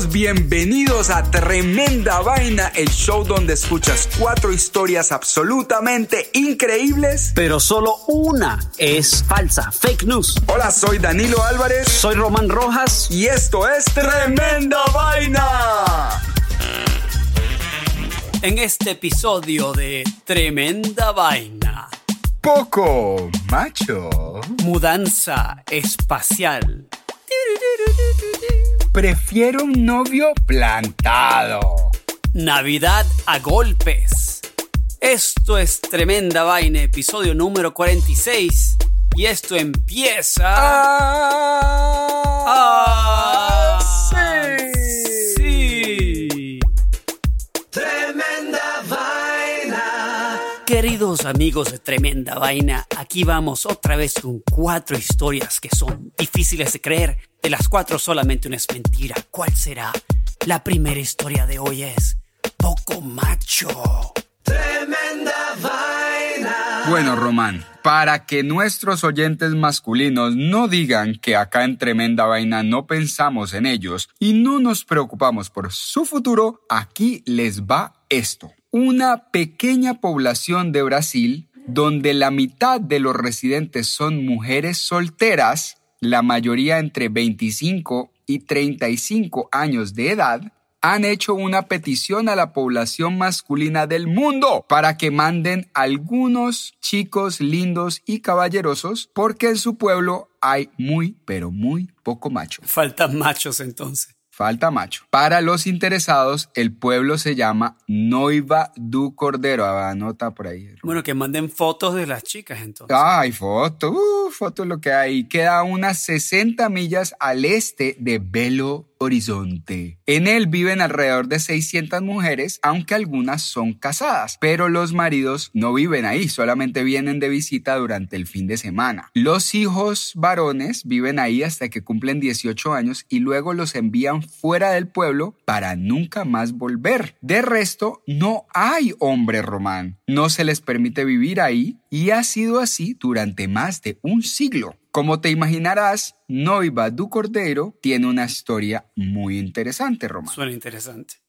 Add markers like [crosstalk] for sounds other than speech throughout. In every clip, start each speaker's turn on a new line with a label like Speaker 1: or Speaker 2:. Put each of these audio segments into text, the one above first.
Speaker 1: Amigos, bienvenidos a Tremenda Vaina, el show donde escuchas cuatro historias absolutamente increíbles.
Speaker 2: pero solo una es falsa, fake news.
Speaker 1: Hola, soy Danilo Álvarez
Speaker 2: Soy Román Rojas.
Speaker 1: y esto es Tremenda Vaina.
Speaker 2: En este episodio de Tremenda Vaina,
Speaker 1: Poco macho.
Speaker 2: mudanza espacial.
Speaker 1: Prefiero un novio plantado.
Speaker 2: Navidad a golpes. Esto es Tremenda Vaina, episodio número 46. Y esto empieza...
Speaker 1: Ah,
Speaker 2: amigos de Tremenda Vaina, aquí vamos otra vez con cuatro historias que son difíciles de creer. De las cuatro solamente una es mentira. ¿Cuál será? La primera historia de hoy es Poco Macho.
Speaker 3: Tremenda vaina.
Speaker 1: Bueno, Román, para que nuestros oyentes masculinos no digan que acá en Tremenda Vaina no pensamos en ellos y no nos preocupamos por su futuro, aquí les va esto. Una pequeña población de Brasil donde la mitad de los residentes son mujeres solteras, la mayoría entre 25 y 35 años de edad, han hecho una petición a la población masculina del mundo para que manden algunos chicos lindos y caballerosos porque en su pueblo hay muy, pero muy poco macho.
Speaker 2: Faltan machos entonces.
Speaker 1: Falta macho. Para los interesados, el pueblo se llama Noiva du Cordero. Ah, Anota por ahí.
Speaker 2: Bueno, que manden fotos de las chicas entonces.
Speaker 1: Ay, foto, uh, foto es lo que hay. Queda unas 60 millas al este de Belo Horizonte. En él viven alrededor de 600 mujeres, aunque algunas son casadas, pero los maridos no viven ahí, solamente vienen de visita durante el fin de semana. Los hijos varones viven ahí hasta que cumplen 18 años y luego los envían fuera del pueblo para nunca más volver. De resto, no hay hombre román. No se les permite vivir ahí y ha sido así durante más de un siglo. Como te imaginarás, Noiva du Cordero tiene una historia muy interesante, Román.
Speaker 2: Suena interesante.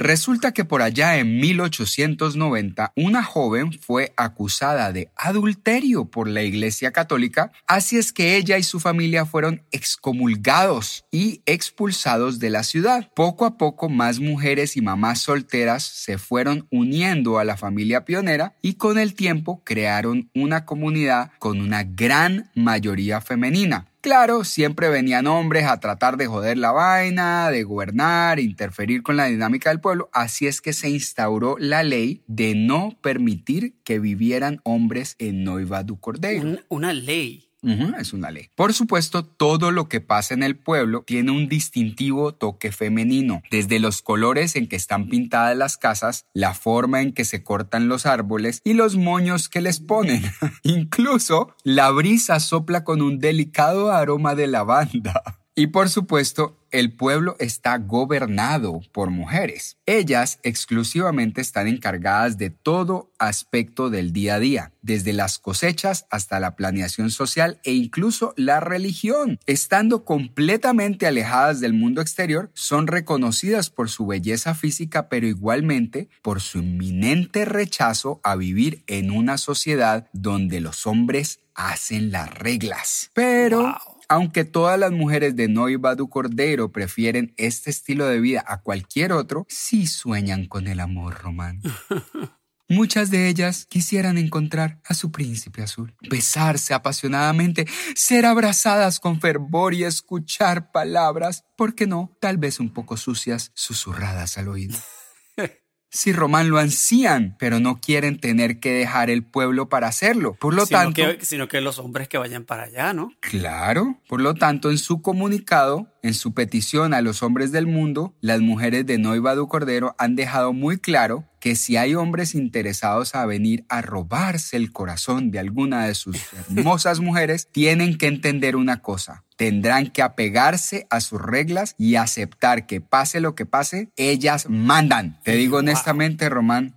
Speaker 1: Resulta que por allá en 1890 una joven fue acusada de adulterio por la Iglesia Católica, así es que ella y su familia fueron excomulgados y expulsados de la ciudad. Poco a poco más mujeres y mamás solteras se fueron uniendo a la familia pionera y con el tiempo crearon una comunidad con una gran mayoría femenina. Claro, siempre venían hombres a tratar de joder la vaina, de gobernar, interferir con la dinámica del pueblo, así es que se instauró la ley de no permitir que vivieran hombres en Noiva du Cordeiro.
Speaker 2: Un- una ley.
Speaker 1: Es una ley. Por supuesto, todo lo que pasa en el pueblo tiene un distintivo toque femenino, desde los colores en que están pintadas las casas, la forma en que se cortan los árboles y los moños que les ponen. [laughs] Incluso la brisa sopla con un delicado aroma de lavanda. Y por supuesto, el pueblo está gobernado por mujeres. Ellas exclusivamente están encargadas de todo aspecto del día a día, desde las cosechas hasta la planeación social e incluso la religión. Estando completamente alejadas del mundo exterior, son reconocidas por su belleza física, pero igualmente por su inminente rechazo a vivir en una sociedad donde los hombres hacen las reglas. Pero... Aunque todas las mujeres de Noiva du Cordero prefieren este estilo de vida a cualquier otro, sí sueñan con el amor, Román. [laughs] Muchas de ellas quisieran encontrar a su príncipe azul, besarse apasionadamente, ser abrazadas con fervor y escuchar palabras, ¿por qué no? Tal vez un poco sucias, susurradas al oído. Si Román lo ansían, pero no quieren tener que dejar el pueblo para hacerlo. Por lo
Speaker 2: sino,
Speaker 1: tanto,
Speaker 2: que, sino que los hombres que vayan para allá, ¿no?
Speaker 1: Claro. Por lo tanto, en su comunicado, en su petición a los hombres del mundo, las mujeres de Noiva du Cordero han dejado muy claro que si hay hombres interesados a venir a robarse el corazón de alguna de sus [laughs] hermosas mujeres, tienen que entender una cosa. Tendrán que apegarse a sus reglas y aceptar que pase lo que pase, ellas mandan. Te digo honestamente, Román,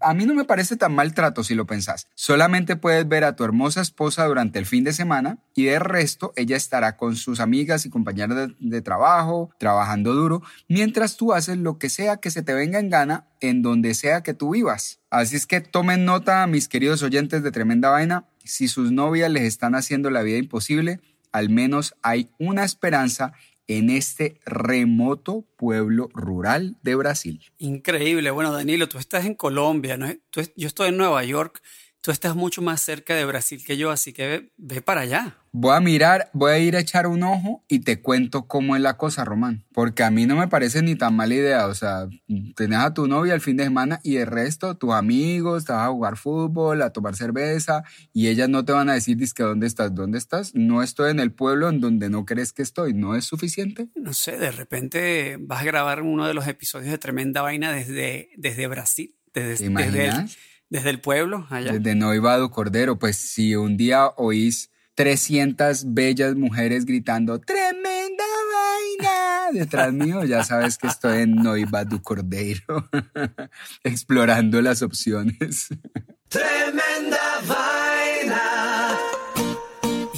Speaker 1: a mí no me parece tan mal trato si lo pensás. Solamente puedes ver a tu hermosa esposa durante el fin de semana y de resto ella estará con sus amigas y compañeras de, de trabajo, trabajando duro, mientras tú haces lo que sea que se te venga en gana en donde sea que tú vivas. Así es que tomen nota, mis queridos oyentes de Tremenda Vaina, si sus novias les están haciendo la vida imposible, al menos hay una esperanza en este remoto pueblo rural de Brasil.
Speaker 2: Increíble. Bueno, Danilo, tú estás en Colombia, ¿no? Yo estoy en Nueva York. Tú estás mucho más cerca de Brasil que yo, así que ve, ve para allá.
Speaker 1: Voy a mirar, voy a ir a echar un ojo y te cuento cómo es la cosa, Román. Porque a mí no me parece ni tan mala idea. O sea, tenés a tu novia el fin de semana y el resto, tus amigos, te vas a jugar fútbol, a tomar cerveza y ellas no te van a decir, que ¿dónde estás? ¿Dónde estás? No estoy en el pueblo en donde no crees que estoy. ¿No es suficiente?
Speaker 2: No sé, de repente vas a grabar uno de los episodios de Tremenda Vaina desde, desde Brasil, desde,
Speaker 1: ¿Te
Speaker 2: desde, el? Desde el pueblo allá.
Speaker 1: Desde Noivado Cordero. Pues si un día oís 300 bellas mujeres gritando ¡Tremenda vaina! [laughs] detrás mío, ya sabes que estoy en Noivado Cordero [laughs] explorando las opciones. [laughs]
Speaker 3: Tremenda vaina.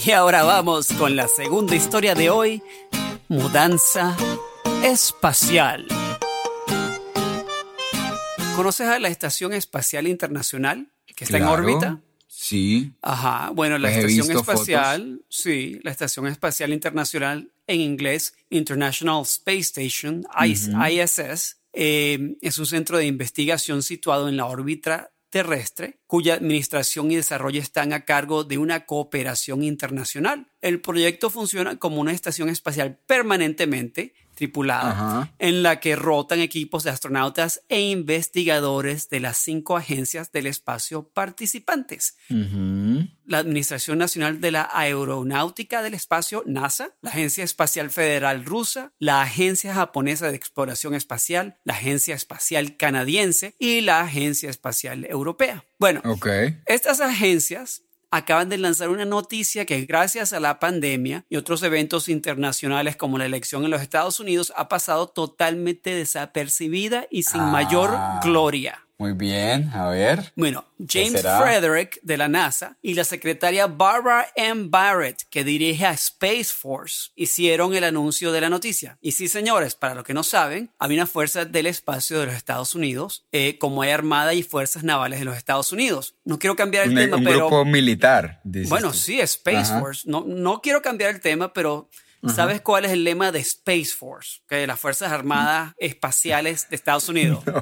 Speaker 2: Y ahora vamos con la segunda historia de hoy, mudanza espacial. ¿Conoces a la Estación Espacial Internacional que está
Speaker 1: Claro.
Speaker 2: en órbita?
Speaker 1: Sí,
Speaker 2: Ajá, bueno, la
Speaker 1: Pues
Speaker 2: Estación Espacial, sí, la Estación Espacial Internacional en inglés, International Space Station, ISS, eh, es un centro de investigación situado en la órbita terrestre, cuya administración y desarrollo están a cargo de una cooperación internacional. El proyecto funciona como una estación espacial permanentemente tripulada,
Speaker 1: Ajá.
Speaker 2: en la que rotan equipos de astronautas e investigadores de las cinco agencias del espacio participantes la Administración Nacional de la Aeronáutica del Espacio, NASA, la Agencia Espacial Federal Rusa, la Agencia Japonesa de Exploración Espacial, la Agencia Espacial Canadiense y la Agencia Espacial Europea. Bueno, estas agencias acaban de lanzar una noticia que gracias a la pandemia y otros eventos internacionales como la elección en los Estados Unidos ha pasado totalmente desapercibida y sin
Speaker 1: Ah.
Speaker 2: mayor gloria.
Speaker 1: Muy bien, a ver.
Speaker 2: Bueno, James? Frederick de la NASA y la secretaria Barbara M. Barrett, que dirige a Space Force, hicieron el anuncio de la noticia. Y sí, señores, para los que no saben, hay una fuerza del espacio de los Estados Unidos, eh, como hay Armada y Fuerzas Navales de los Estados Unidos. No quiero cambiar el
Speaker 1: Un,
Speaker 2: tema,
Speaker 1: un
Speaker 2: pero...
Speaker 1: grupo militar. dices
Speaker 2: Bueno,
Speaker 1: tú.
Speaker 2: sí, Space
Speaker 1: Ajá.
Speaker 2: Force. No, no quiero cambiar el tema, pero ¿sabes cuál es el lema de Space Force? Que las Fuerzas Armadas Espaciales de Estados Unidos. [laughs]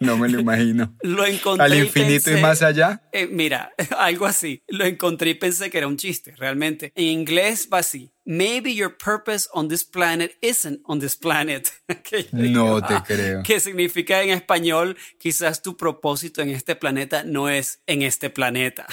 Speaker 1: No me lo imagino. [laughs]
Speaker 2: Lo encontré.
Speaker 1: Al infinito y
Speaker 2: pensé-
Speaker 1: más allá.
Speaker 2: eh, mira, [laughs] algo así. Lo encontré y pensé que era un chiste, realmente. En inglés va así. Maybe your purpose on this planet isn't on this planet. Que
Speaker 1: No
Speaker 2: digo,
Speaker 1: te
Speaker 2: ah,
Speaker 1: creo.
Speaker 2: Que significa en español, quizás tu propósito en este planeta no es en este planeta.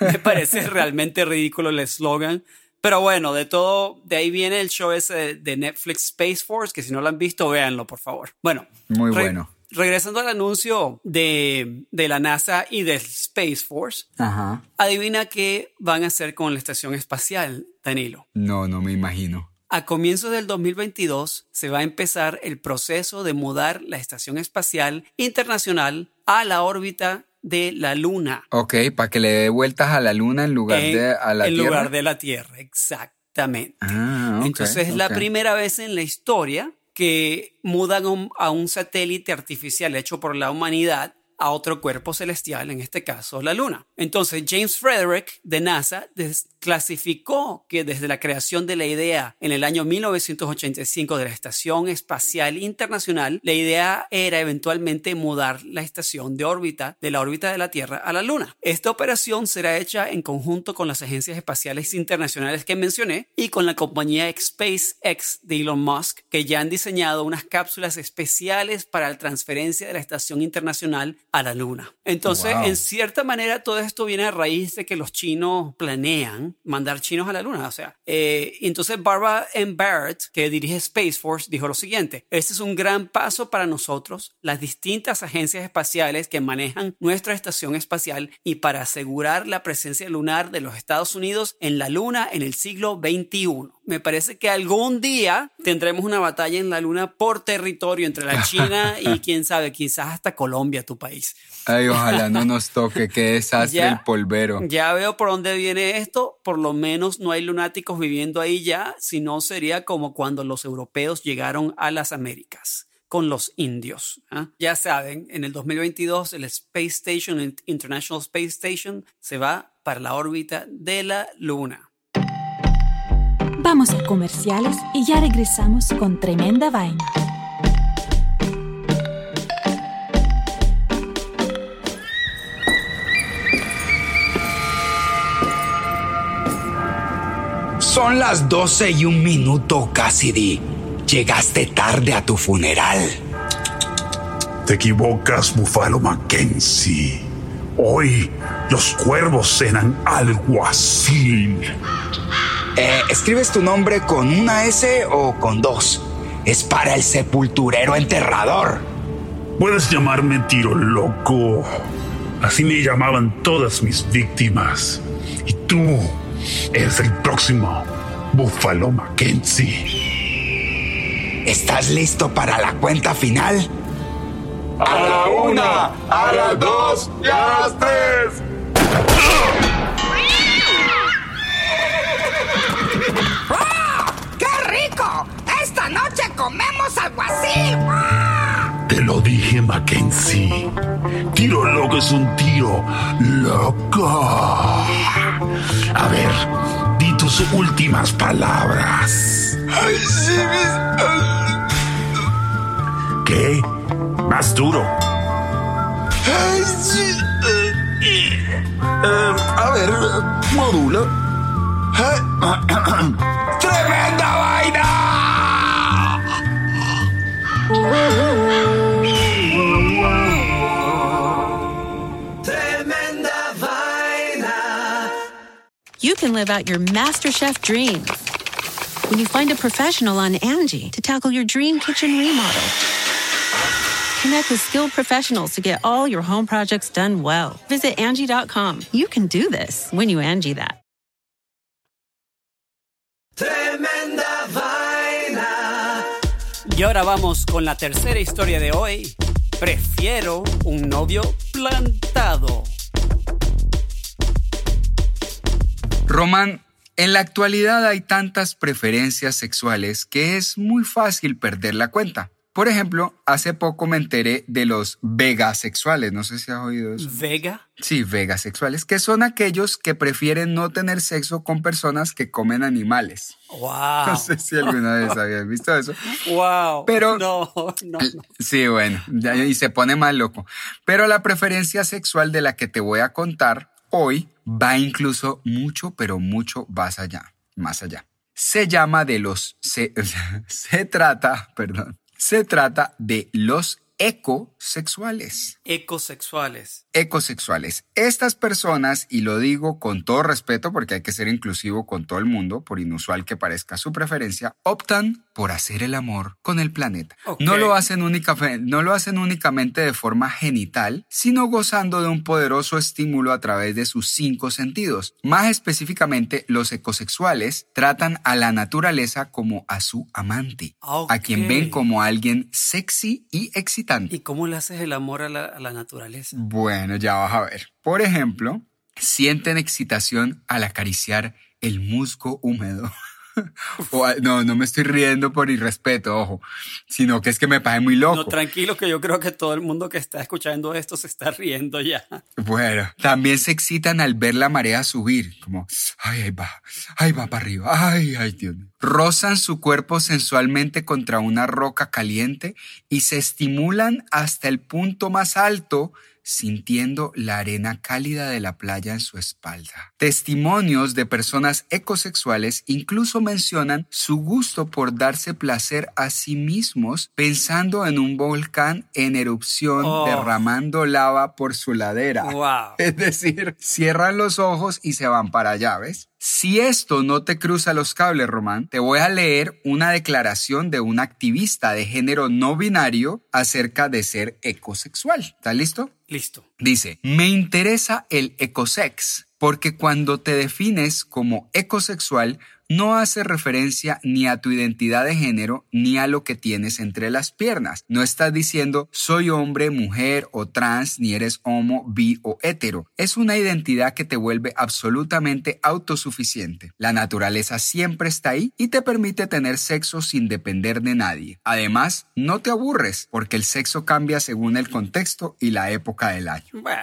Speaker 2: Me parece realmente ridículo el eslogan. Pero bueno, de todo, de ahí viene el show ese de, Netflix Space Force, que si no lo han visto, véanlo, por favor. Bueno.
Speaker 1: Muy
Speaker 2: re-
Speaker 1: bueno.
Speaker 2: Regresando al anuncio de, de la NASA y del Space Force,
Speaker 1: Ajá.
Speaker 2: adivina qué van a hacer con la estación espacial, Danilo.
Speaker 1: No, no me imagino.
Speaker 2: A comienzos del 2022 se va a empezar el proceso de mudar la Estación Espacial Internacional a la órbita de la Luna.
Speaker 1: Ok, para que le dé vueltas a la luna en lugar
Speaker 2: en,
Speaker 1: de a la
Speaker 2: en
Speaker 1: Tierra.
Speaker 2: lugar de la Tierra, exactamente.
Speaker 1: Ah,
Speaker 2: Entonces es la primera vez en la historia que mudan a un satélite artificial hecho por la humanidad a otro cuerpo celestial, en este caso la Luna. Entonces James Frederick de NASA desclasificó que desde la creación de la idea en el año 1985 de la Estación Espacial Internacional, la idea era eventualmente mudar la estación de órbita de la órbita de la Tierra a la Luna. Esta operación será hecha en conjunto con las agencias espaciales internacionales que mencioné y con la compañía SpaceX de Elon Musk, que ya han diseñado unas cápsulas especiales para la transferencia de la estación internacional a la Luna. Entonces,
Speaker 1: Wow.
Speaker 2: en cierta manera, todo esto viene a raíz de que los chinos planean mandar chinos a la Luna. O sea, eh, entonces Barbara M. Barrett, que dirige Space Force, dijo lo siguiente: Este es un gran paso para nosotros, las distintas agencias espaciales que manejan nuestra estación espacial y para asegurar la presencia lunar de los Estados Unidos en la Luna en el siglo XXI. Me parece que algún día tendremos una batalla en la Luna por territorio entre la [laughs] China y quién sabe, quizás hasta Colombia, tu país.
Speaker 1: Ay, ojalá no [laughs] nos toque, qué desastre
Speaker 2: Ya.
Speaker 1: el polvero.
Speaker 2: Ya veo por dónde viene esto. Por lo menos no hay lunáticos viviendo ahí ya, si no sería como cuando los europeos llegaron a las Américas con los indios. ¿ah? Ya saben, en el 2022 el Space Station, el International Space Station, se va para la órbita de la Luna.
Speaker 4: Vamos a comerciales y ya regresamos con tremenda vaina.
Speaker 5: Son las 12 y un minuto, Cassidy. Llegaste tarde a tu funeral.
Speaker 6: Te equivocas, Búfalo Mackenzie. Hoy los cuervos cenan algo así.
Speaker 5: Eh, ¿Escribes tu nombre con una S o con dos? Es para el sepulturero enterrador.
Speaker 6: Puedes llamarme tiro loco. Así me llamaban todas mis víctimas. Y tú eres el próximo Búfalo Mackenzie.
Speaker 5: ¿Estás listo para la cuenta final?
Speaker 6: A la una, a las dos y a las tres.
Speaker 3: ¡Qué rico! Esta noche comemos algo así.
Speaker 6: Te lo dije, Mackenzie. Tiro loco es un tiro loco. A ver, di tus últimas palabras. ¿Qué? Más duro. Eh, a ver, modula.
Speaker 5: ¡Tremenda vaina! [laughs]
Speaker 7: you can live out your MasterChef dreams when you find a professional on Angie to tackle your dream kitchen remodel. Connect with skilled professionals to get all your home projects done well. Visit Angie.com. You can do this when you Angie that.
Speaker 3: Tremenda vaina.
Speaker 2: Y ahora vamos con la tercera historia de hoy. Prefiero un novio plantado.
Speaker 1: Román, en la actualidad hay tantas preferencias sexuales que es muy fácil perder la cuenta. Por ejemplo, hace poco me enteré de los vegasexuales, no sé si has oído eso.
Speaker 2: Vega.
Speaker 1: Sí, vegasexuales, que son aquellos que prefieren no tener sexo con personas que comen animales.
Speaker 2: Wow.
Speaker 1: No sé si alguna vez habías visto eso.
Speaker 2: Wow.
Speaker 1: Pero-
Speaker 2: no, no, no.
Speaker 1: Sí, bueno, y se pone más loco. Pero la preferencia sexual de la que te voy a contar hoy va incluso mucho, pero mucho más allá, más allá. Se llama de los, se, [laughs] se trata, perdón, se trata de los ecosexuales.
Speaker 2: Ecosexuales.
Speaker 1: ecosexuales. Estas personas, y lo digo con todo respeto porque hay que ser inclusivo con todo el mundo, por inusual que parezca su preferencia, optan por hacer el amor con el planeta. No, lo hacen única, no lo hacen únicamente de forma genital, sino gozando de un poderoso estímulo a través de sus cinco sentidos. Más específicamente, los ecosexuales tratan a la naturaleza como a su amante, a quien ven como alguien sexy y excitante.
Speaker 2: ¿Y cómo le haces el amor a la, a la naturaleza?
Speaker 1: Bueno, ya vas a ver. Por ejemplo, sienten excitación al acariciar el musgo húmedo. [laughs] [laughs] O, no, no me estoy riendo por irrespeto, ojo, sino que es que me parece muy loco.
Speaker 2: No, tranquilo, que yo creo que todo el mundo que está escuchando esto se está riendo ya.
Speaker 1: Bueno, también se excitan al ver la marea subir, como, ay, ahí va, ahí va para arriba, ay, ay, Dios mío. Rozan su cuerpo sensualmente contra una roca caliente y se estimulan hasta el punto más alto sintiendo la arena cálida de la playa en su espalda. Testimonios de personas ecosexuales incluso mencionan su gusto por darse placer a sí mismos pensando en un volcán en erupción
Speaker 2: Oh.
Speaker 1: derramando lava por su ladera.
Speaker 2: Wow. [laughs]
Speaker 1: Es decir, cierran los ojos y se van para allá, ¿ves? Si esto no te cruza los cables, Román, te voy a leer una declaración de un activista de género no binario acerca de ser ecosexual. ¿Estás listo?
Speaker 2: Listo.
Speaker 1: Dice, me interesa el ecosex porque cuando te defines como ecosexual no hace referencia ni a tu identidad de género ni a lo que tienes entre las piernas. No estás diciendo soy hombre, mujer o trans, ni eres homo, bi o hetero. Es una identidad que te vuelve absolutamente autosuficiente. La naturaleza siempre está ahí y te permite tener sexo sin depender de nadie. Además, no te aburres porque el sexo cambia según el contexto y la época del año.
Speaker 2: Bueno,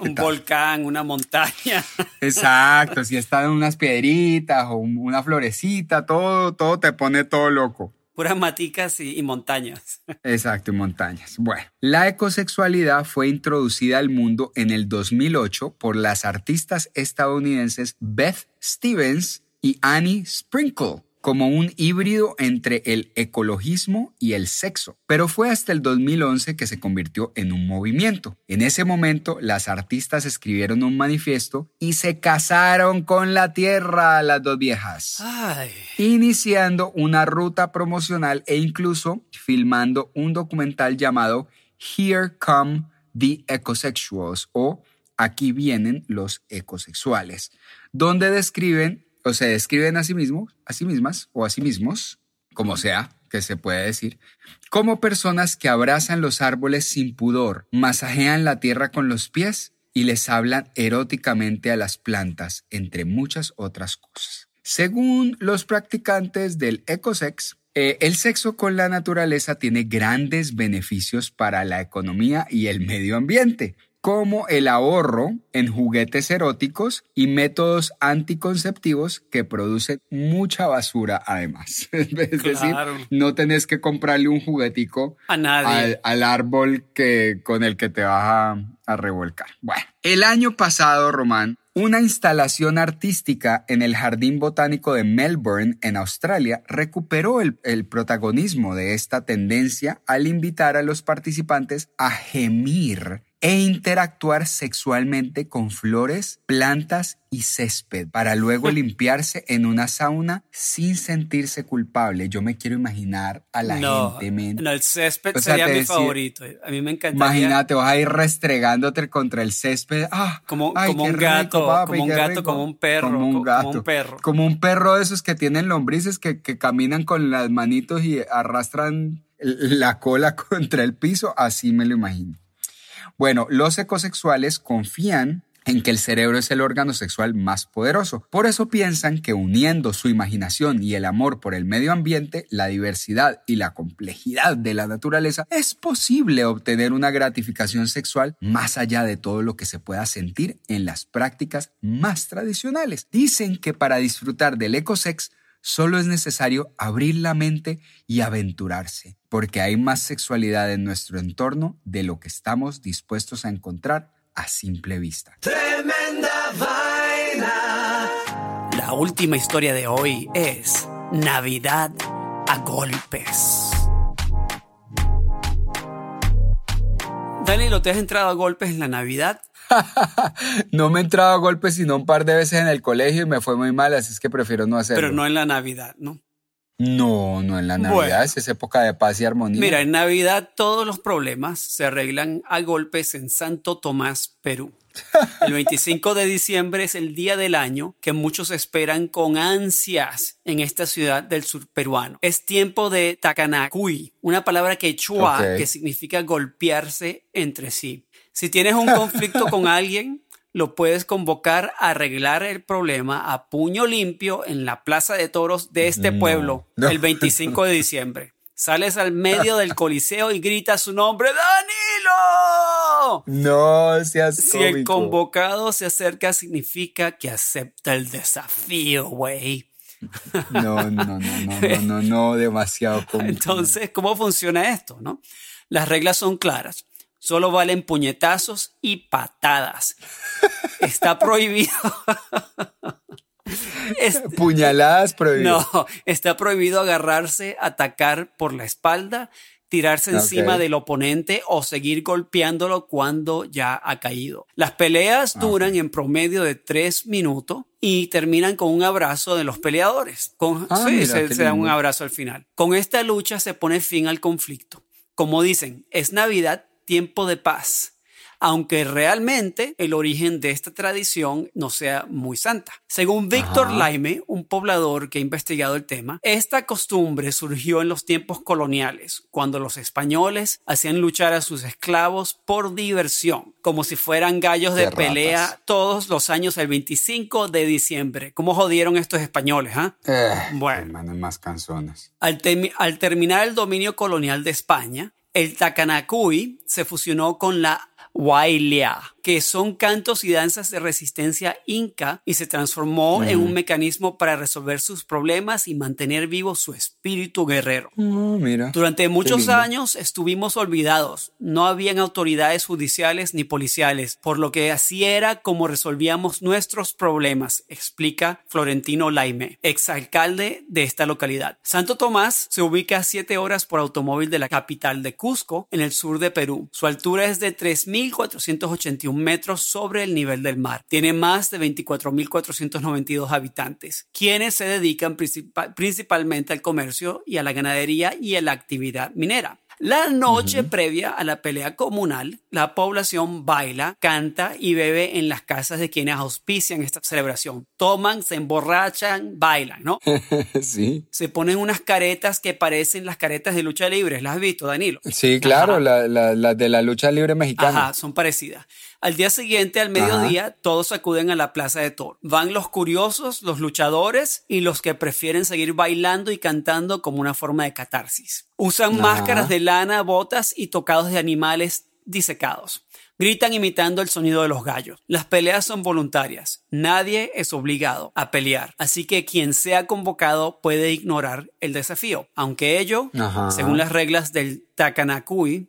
Speaker 2: un volcán, una montaña.
Speaker 1: Exacto, si están unas piedritas o un- una florecita, todo, todo te pone todo loco.
Speaker 2: Puras maticas y, y montañas. [laughs]
Speaker 1: Exacto, y montañas. Bueno, la ecosexualidad fue introducida al mundo en el 2008 por las artistas estadounidenses Beth Stevens y Annie Sprinkle como un híbrido entre el ecologismo y el sexo, pero fue hasta el 2011 que se convirtió en un movimiento. En ese momento, las artistas escribieron un manifiesto y se casaron con la tierra las dos viejas
Speaker 2: Ay.
Speaker 1: iniciando una ruta promocional e incluso filmando un documental llamado Here Come the Ecosexuals o Aquí vienen los ecosexuales, donde describen o se describen a sí mismos, a sí mismas o a sí mismos, como sea que se puede decir, como personas que abrazan los árboles sin pudor, masajean la tierra con los pies y les hablan eróticamente a las plantas, entre muchas otras cosas. Según los practicantes del ecosex, eh, el sexo con la naturaleza tiene grandes beneficios para la economía y el medio ambiente, como el ahorro en juguetes eróticos y métodos anticonceptivos que producen mucha basura además. [laughs] es decir,
Speaker 2: Claro.
Speaker 1: no tenés que comprarle un juguetico
Speaker 2: A nadie.
Speaker 1: al, al árbol que, con el que te vas a, a revolcar. Bueno, el año pasado, Román, una instalación artística en el Jardín Botánico de Melbourne, en Australia, recuperó el, el protagonismo de esta tendencia al invitar a los participantes a gemir e interactuar sexualmente con flores, plantas y césped para luego [laughs] limpiarse en una sauna sin sentirse culpable. Yo me quiero imaginar a la
Speaker 2: no,
Speaker 1: gente, men.
Speaker 2: no, el césped
Speaker 1: O sea,
Speaker 2: sería mi favorito. A mí me encantaría.
Speaker 1: Imagínate, vas a ir restregándote contra el césped. Ah,
Speaker 2: Como-
Speaker 1: ay,
Speaker 2: como un gato,
Speaker 1: papi,
Speaker 2: como un gato,
Speaker 1: rico.
Speaker 2: como un perro,
Speaker 1: Como
Speaker 2: co-
Speaker 1: un
Speaker 2: como
Speaker 1: gato.
Speaker 2: un perro.
Speaker 1: Como un perro de esos que tienen lombrices que, que caminan con las manitos y arrastran la cola [laughs] contra el piso. Así me lo imagino. Bueno, los ecosexuales confían en que el cerebro es el órgano sexual más poderoso. Por eso piensan que uniendo su imaginación y el amor por el medio ambiente, la diversidad y la complejidad de la naturaleza, es posible obtener una gratificación sexual más allá de todo lo que se pueda sentir en las prácticas más tradicionales. Dicen que para disfrutar del ecosex, Solo es necesario abrir la mente y aventurarse, porque hay más sexualidad en nuestro entorno de lo que estamos dispuestos a encontrar a simple vista.
Speaker 3: Tremenda vaina.
Speaker 2: La última historia de hoy es Navidad a golpes. Danilo, ¿te has entrado a golpes en la Navidad? [laughs]
Speaker 1: no me he entrado a golpes sino un par de veces en el colegio y me fue muy mal, así es que prefiero no hacerlo.
Speaker 2: Pero no en la Navidad, ¿no?
Speaker 1: No, no en la Navidad,
Speaker 2: Bueno.
Speaker 1: es época de paz y armonía.
Speaker 2: Mira, en Navidad todos los problemas se arreglan a golpes en Santo Tomás, Perú. [laughs] El 25 de diciembre es el día del año que muchos esperan con ansias en esta ciudad del sur peruano. Es tiempo de Takanakui, una palabra quechua
Speaker 1: Ok.
Speaker 2: que significa golpearse entre sí. Si tienes un conflicto con [laughs] alguien, lo puedes convocar a arreglar el problema a puño limpio en la plaza de toros de este
Speaker 1: No,
Speaker 2: pueblo
Speaker 1: no.
Speaker 2: el 25 de diciembre. Sales al medio del [laughs] coliseo y gritas su nombre, ¡Danilo!
Speaker 1: No seas
Speaker 2: Si el convocado se acerca, significa que acepta el desafío, güey.
Speaker 1: No, no, no, no, no, [laughs] no, no, demasiado cómico.
Speaker 2: Entonces, ¿cómo funciona esto? No? Las reglas son claras. Solo valen puñetazos y patadas. [laughs] Está prohibido. Es-
Speaker 1: Puñaladas prohibidas.
Speaker 2: no, está prohibido agarrarse, atacar por la espalda, tirarse encima del oponente o seguir golpeándolo cuando ya ha caído. Las peleas duran en promedio de tres minutos y terminan con un abrazo de los peleadores. Con,
Speaker 1: Ah,
Speaker 2: sí,
Speaker 1: mira,
Speaker 2: se, se da un abrazo al final. Con esta lucha se pone fin al conflicto. Como dicen, es Navidad, tiempo de paz. Aunque realmente el origen de esta tradición no sea muy santa. Según Víctor. Laime, un poblador que ha investigado el tema, esta costumbre surgió en los tiempos coloniales, cuando los españoles hacían luchar a sus esclavos por diversión, como si fueran gallos de
Speaker 1: ratas.
Speaker 2: pelea todos los años el 25 de diciembre. ¿Cómo jodieron estos españoles, ah?
Speaker 1: Eh,
Speaker 2: Bueno.
Speaker 1: más canzones.
Speaker 2: Al, termi- al terminar el dominio colonial de España, el Takanakui se fusionó con la 歪俩。Que son cantos y danzas de resistencia inca y se transformó en un mecanismo para resolver sus problemas y mantener vivo su espíritu guerrero.
Speaker 1: Oh, mira.
Speaker 2: Durante muchos años estuvimos olvidados. No habían autoridades judiciales ni policiales, por lo que así era como resolvíamos nuestros problemas, explica Florentino Laime, exalcalde de esta localidad. Santo Tomás se ubica a 7 horas por automóvil de la capital de Cusco, en el sur de Perú. Su altura es de 3.481 metros sobre el nivel del mar. Tiene más de 24.492 habitantes, quienes se dedican principal- principalmente al comercio y a la ganadería y a la actividad minera. La noche previa a la pelea comunal, la población baila, canta y bebe en las casas de quienes auspician esta celebración. Toman, se emborrachan, bailan, ¿no? [laughs]
Speaker 1: sí.
Speaker 2: Se ponen unas caretas que parecen las caretas de lucha libre. ¿Las has visto, Danilo?
Speaker 1: Sí, claro,
Speaker 2: Ajá.
Speaker 1: la, la- la de la lucha libre mexicana.
Speaker 2: Ajá, son parecidas. Al día siguiente, al mediodía, todos acuden a la plaza de Toro. Van los curiosos, los luchadores y los que prefieren seguir bailando y cantando como una forma de catarsis. Usan
Speaker 1: Ajá.
Speaker 2: máscaras de lana, botas y tocados de animales disecados. Gritan imitando el sonido de los gallos. Las peleas son voluntarias. Nadie es obligado a pelear. Así que quien sea convocado puede ignorar el desafío. Aunque ello,
Speaker 1: Ajá.
Speaker 2: según las reglas del Takanakui,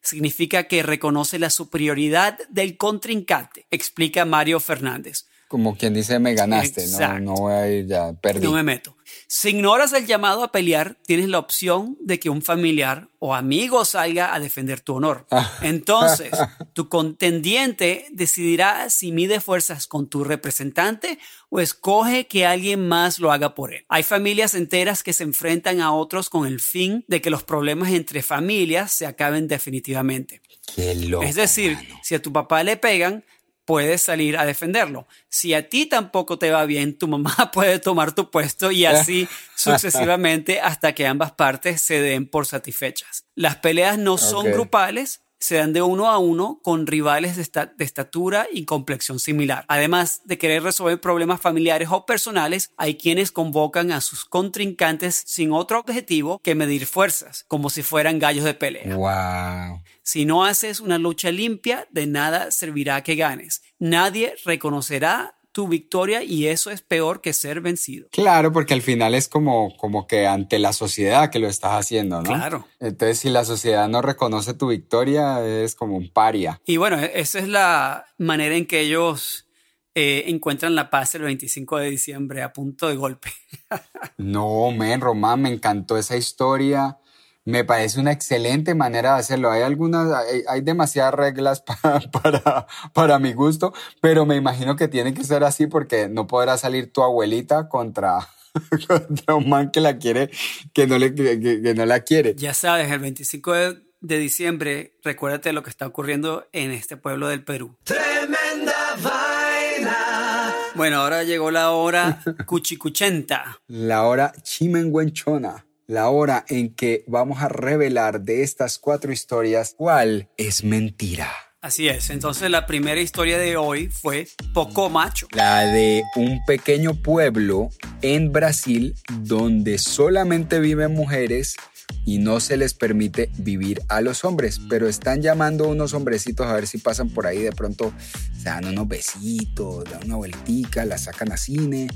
Speaker 2: significa que reconoce la superioridad del contrincante, explica Mario Fernández.
Speaker 1: Como quien dice, me ganaste. No, no voy a ir ya, perdí.
Speaker 2: No me meto. Si ignoras el llamado a pelear, tienes la opción de que un familiar o amigo salga a defender tu honor. Entonces, [laughs] tu contendiente decidirá si mide fuerzas con tu representante o escoge que alguien más lo haga por él. Hay familias enteras que se enfrentan a otros con el fin de que los problemas entre familias se acaben definitivamente.
Speaker 1: Qué loco.
Speaker 2: Es decir,
Speaker 1: mano.
Speaker 2: si a tu papá le pegan, puedes salir a defenderlo. Si a ti tampoco te va bien, tu mamá [laughs] puede tomar tu puesto y así [laughs] sucesivamente hasta que ambas partes se den por satisfechas. Las peleas no son
Speaker 1: Ok.
Speaker 2: grupales, se dan de uno a uno con rivales de, esta- de estatura y complexión similar. Además de querer resolver problemas familiares o personales, hay quienes convocan a sus contrincantes sin otro objetivo que medir fuerzas, como si fueran gallos de pelea.
Speaker 1: Wow.
Speaker 2: Si no haces una lucha limpia, de nada servirá que ganes. Nadie reconocerá tu victoria y eso es peor que ser vencido.
Speaker 1: Claro, porque al final es como, como que ante la sociedad que lo estás haciendo, ¿no?
Speaker 2: Claro.
Speaker 1: Entonces, si la sociedad no reconoce tu victoria, es como un paria.
Speaker 2: Y bueno, e- esa es la manera en que ellos eh, encuentran la paz el 25 de diciembre a punto de golpe. [laughs]
Speaker 1: No, men, Román, me encantó esa historia. Me parece una excelente manera de hacerlo. Hay algunas, hay, hay demasiadas reglas [laughs] pa- para, para mi gusto, pero me imagino que tiene que ser así porque no podrá salir tu abuelita contra, [laughs] contra un man que la quiere, que no, le, que, que- que no la quiere.
Speaker 2: Ya sabes, el 25 de, de diciembre, recuérdate lo que está ocurriendo en este pueblo del Perú.
Speaker 3: Tremenda vaina.
Speaker 2: Bueno, ahora llegó la hora [laughs] cuchicuchenta.
Speaker 1: La hora chimenguenchona. La hora en que vamos a revelar de estas cuatro historias cuál es mentira.
Speaker 2: Así es, entonces la primera historia de hoy fue Poco Macho.
Speaker 1: La de un pequeño pueblo en Brasil donde solamente viven mujeres y no se les permite vivir a los hombres, pero están llamando a unos hombrecitos a ver si pasan por ahí de pronto, se dan unos besitos, dan una vueltica, la sacan a cine,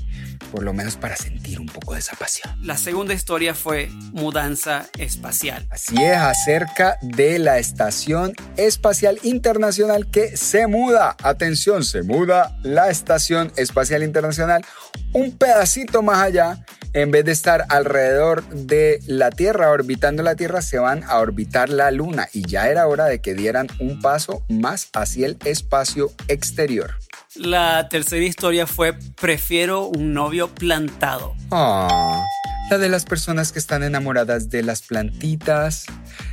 Speaker 1: por lo menos para sentir un poco de esa pasión.
Speaker 2: La segunda historia fue Mudanza Espacial.
Speaker 1: Así es, acerca de la Estación Espacial Internacional que se muda. Atención, se muda la Estación Espacial Internacional un pedacito más allá. En vez de estar alrededor de la Tierra, orbitando la Tierra, se van a orbitar la Luna. Y ya era hora de que dieran un paso más hacia el espacio exterior.
Speaker 2: La tercera historia fue Prefiero un novio plantado.
Speaker 1: Ah, la de las personas que están enamoradas de las plantitas,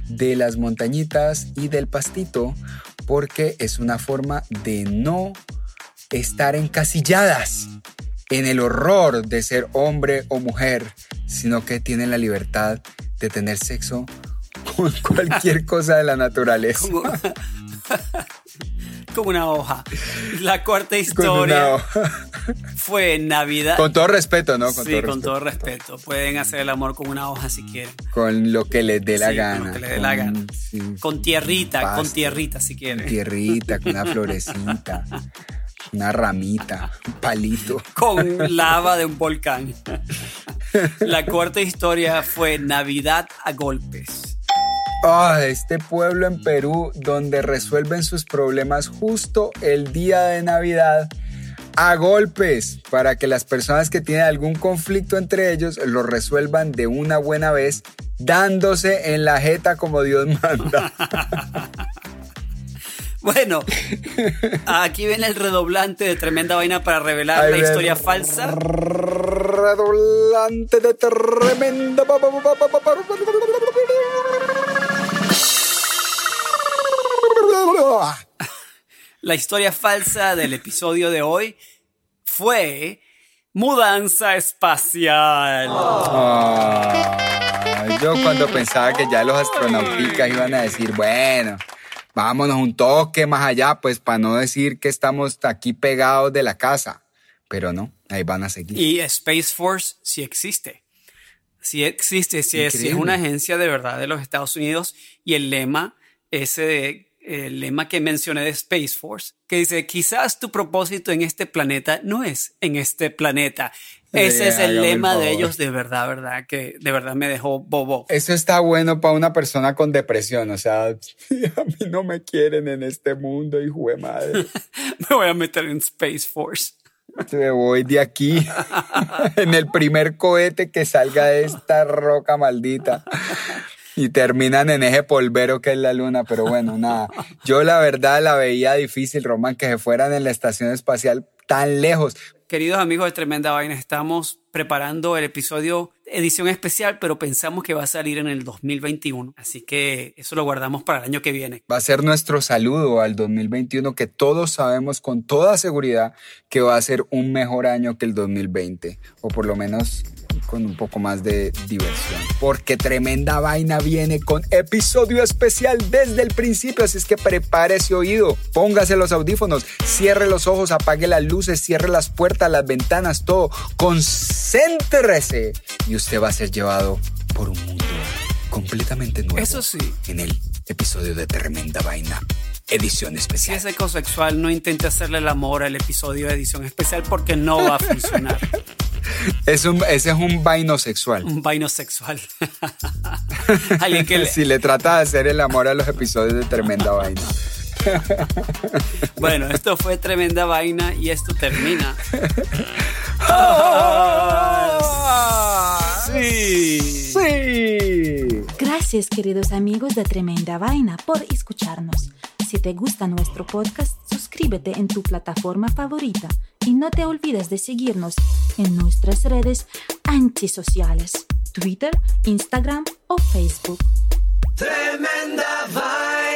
Speaker 1: de las montañitas y del pastito, porque es una forma de no estar encasilladas en el horror de ser hombre o mujer, sino que tienen la libertad de tener sexo con [laughs] cualquier cosa de la naturaleza.
Speaker 2: Como, [laughs] como una hoja. La cuarta
Speaker 1: Con
Speaker 2: historia fue Navidad.
Speaker 1: Con todo respeto, ¿no? Con
Speaker 2: sí,
Speaker 1: todo
Speaker 2: con
Speaker 1: respeto.
Speaker 2: todo respeto. Pueden hacer el amor con una hoja si quieren.
Speaker 1: Con lo que les dé la
Speaker 2: Sí, con
Speaker 1: gana.
Speaker 2: lo que les dé la gana.
Speaker 1: sí,
Speaker 2: Con tierrita, con tierrita si quieren.
Speaker 1: tierrita, con una florecita, [laughs] una ramita, un palito.
Speaker 2: Con lava de un volcán. La cuarta historia fue Navidad a golpes.
Speaker 1: Ah, este pueblo en Perú donde resuelven sus problemas justo el día de Navidad a golpes para que las personas que tienen algún conflicto entre ellos lo resuelvan de una buena vez dándose en la jeta como Dios manda. [laughs]
Speaker 2: Bueno, aquí viene el redoblante de tremenda vaina para revelar
Speaker 1: Ahí
Speaker 2: la historia falsa.
Speaker 1: Redoblante de tremenda.
Speaker 2: La historia falsa del episodio de hoy fue mudanza espacial.
Speaker 1: Ah, yo cuando pensaba que ya los astronauticas iban a decir, bueno, vámonos un toque más allá, pues para no decir que estamos aquí pegados de la casa. Pero no, ahí van a seguir.
Speaker 2: Y Space Force sí existe. Sí existe, sí es, sí es
Speaker 1: Increíble.
Speaker 2: una agencia de verdad de los Estados Unidos y el lema, ese de- el lema que mencioné de Space Force, que dice, quizás tu propósito en este planeta no es en este planeta. Ese es el lema de ellos de verdad, verdad, que de verdad me dejó bobo.
Speaker 1: Eso está bueno para una persona con depresión, o sea, [laughs] a mí no me quieren en este mundo, hijo de madre. [laughs]
Speaker 2: Me voy a meter en Space Force.
Speaker 1: Me voy de aquí [laughs] en el primer cohete que salga de esta roca maldita. Y terminan en ese polvero que es la luna, pero bueno, [laughs] nada. Yo la verdad la veía difícil, Román, que se fueran en la estación espacial tan lejos.
Speaker 2: Queridos amigos de Tremenda Vaina, estamos preparando el episodio edición especial, pero pensamos que va a salir en el 2021. Así que eso lo guardamos para el año que viene.
Speaker 1: Va a ser nuestro saludo al 2021, que todos sabemos con toda seguridad que va a ser un mejor año que el 2020, o por lo menos con un poco más de diversión. Porque tremenda vaina viene con episodio especial desde el principio, así es que prepare ese oído, póngase los audífonos, cierre los ojos, apague las luces, cierre las puertas, las ventanas, todo. Concéntrese y usted va a ser llevado por un mundo completamente nuevo.
Speaker 2: Eso sí.
Speaker 1: En el episodio de Tremenda Vaina, edición
Speaker 2: Si
Speaker 1: especial.
Speaker 2: es ecosexual, no intente hacerle el amor al episodio de edición especial porque no va a funcionar. [laughs]
Speaker 1: Es un, ese es un vaino sexual.
Speaker 2: Un vaino sexual. [laughs] Alguien que le- [laughs]
Speaker 1: Si le trata de hacer el amor a los episodios de Tremenda Vaina.
Speaker 2: Bueno, esto fue tremenda vaina y esto termina.
Speaker 1: Sí. Sí.
Speaker 4: Gracias queridos amigos de Tremenda Vaina por escucharnos. Si te gusta nuestro podcast, suscríbete en tu plataforma favorita y no te olvides de seguirnos en nuestras redes antisociales, Twitter, Instagram o Facebook.
Speaker 3: Tremenda vaina.